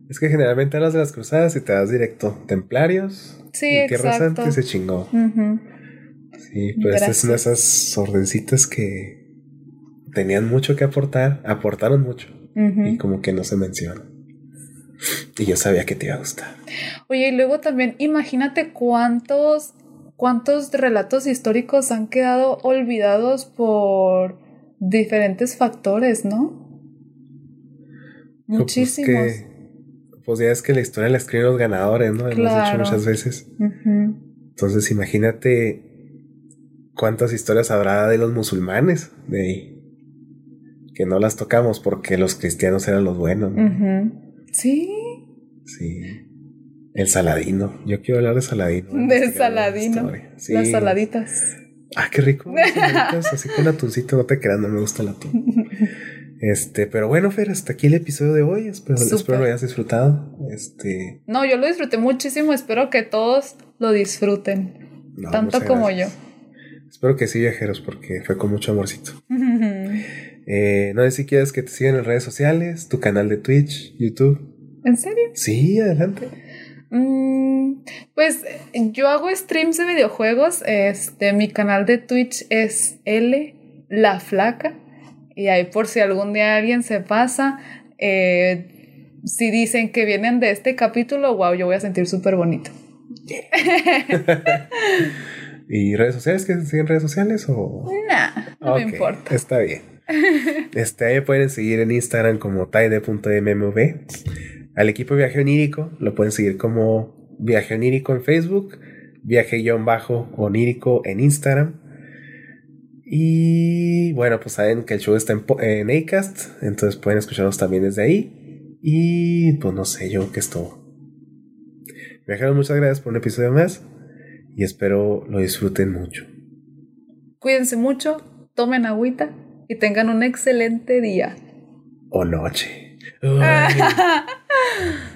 Es que generalmente hablas de las cruzadas y te das directo. Templarios. Sí, y Tierra exacto. Santa y se chingó. Sí, pero esta es una de Gracias. esas ordencitas que tenían mucho que aportar, aportaron mucho Y como que no se menciona. Y yo sabía que te iba a gustar. Oye, y luego también imagínate cuántos, cuántos relatos históricos han quedado olvidados por diferentes factores, ¿no? Pues Muchísimos. que, pues ya es que la historia la escriben los ganadores, ¿no? Hemos dicho Claro. muchas veces. Entonces imagínate cuántas historias habrá de los musulmanes de ahí. Que no las tocamos porque los cristianos eran los buenos. ¿no? Sí, Sí. El Saladino. Yo quiero hablar de Saladino. De saladino. Sí. Las saladitas. Ah, qué rico. saladitas así con atuncito. No te creas, no me gusta el atún. Este, pero bueno, Fer, hasta aquí el episodio de hoy. Espero, espero lo hayas disfrutado. Este, No, yo lo disfruté muchísimo. Espero que todos lo disfruten. no, tanto como gracias. Espero que sí, viajeros, porque fue con mucho amorcito. Eh, no sé si quieres que te sigan en redes sociales, tu canal de Twitch, YouTube. ¿En serio? Sí, adelante. Mm, pues yo hago streams de videojuegos. Este, mi canal de Twitch es L La Flaca. Y ahí por si algún día alguien se pasa, eh, si dicen que vienen de este capítulo, wow, yo voy a sentir súper bonito. ¿Y redes sociales? ¿Quieres que te sigan en redes sociales o...? Nah, no me importa. Está bien. Este, ahí pueden seguir en Instagram como taide.mmv. Al equipo Viaje Onírico lo pueden seguir como Viaje Onírico en Facebook, Viaje-Onírico en Instagram. Y bueno, pues saben que el show está en, en Acast, entonces pueden escucharnos también desde ahí. Y pues no sé, yo que es todo. Viajeros, muchas gracias por un episodio más y espero lo disfruten mucho. Cuídense mucho, tomen agüita y tengan un excelente día. o noche.